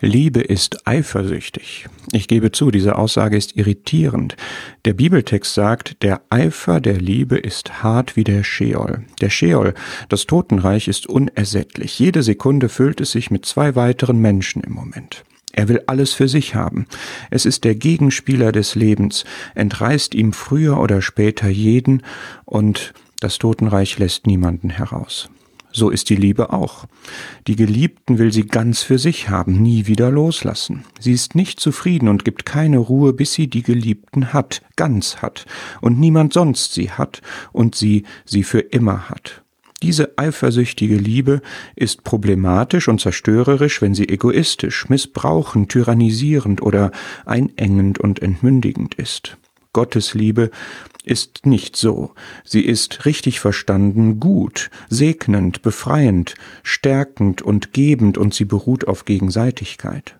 Liebe ist eifersüchtig. Ich gebe zu, diese Aussage ist irritierend. Der Bibeltext sagt, der Eifer der Liebe ist hart wie der Scheol. Der Scheol, das Totenreich, ist unersättlich. Jede Sekunde füllt es sich mit zwei weiteren Menschen im Moment. Er will alles für sich haben. Es ist der Gegenspieler des Lebens, entreißt ihm früher oder später jeden und das Totenreich lässt niemanden heraus. So ist die Liebe auch. Die Geliebten will sie ganz für sich haben, nie wieder loslassen. Sie ist nicht zufrieden und gibt keine Ruhe, bis sie die Geliebten hat, ganz hat, und niemand sonst sie hat und sie sie für immer hat. Diese eifersüchtige Liebe ist problematisch und zerstörerisch, wenn sie egoistisch, missbrauchend, tyrannisierend oder einengend und entmündigend ist. Gottes Liebe ist nicht so. Sie ist richtig verstanden gut, segnend, befreiend, stärkend und gebend und sie beruht auf Gegenseitigkeit.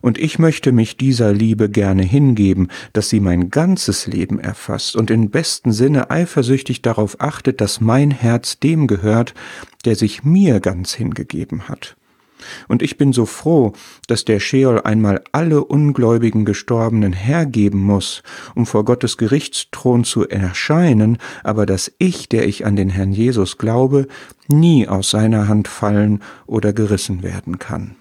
Und ich möchte mich dieser Liebe gerne hingeben, dass sie mein ganzes Leben erfasst und in besten Sinne eifersüchtig darauf achtet, dass mein Herz dem gehört, der sich mir ganz hingegeben hat. Und ich bin so froh, dass der Scheol einmal alle ungläubigen Gestorbenen hergeben muss, um vor Gottes Gerichtsthron zu erscheinen, aber dass ich, der ich an den Herrn Jesus glaube, nie aus seiner Hand fallen oder gerissen werden kann.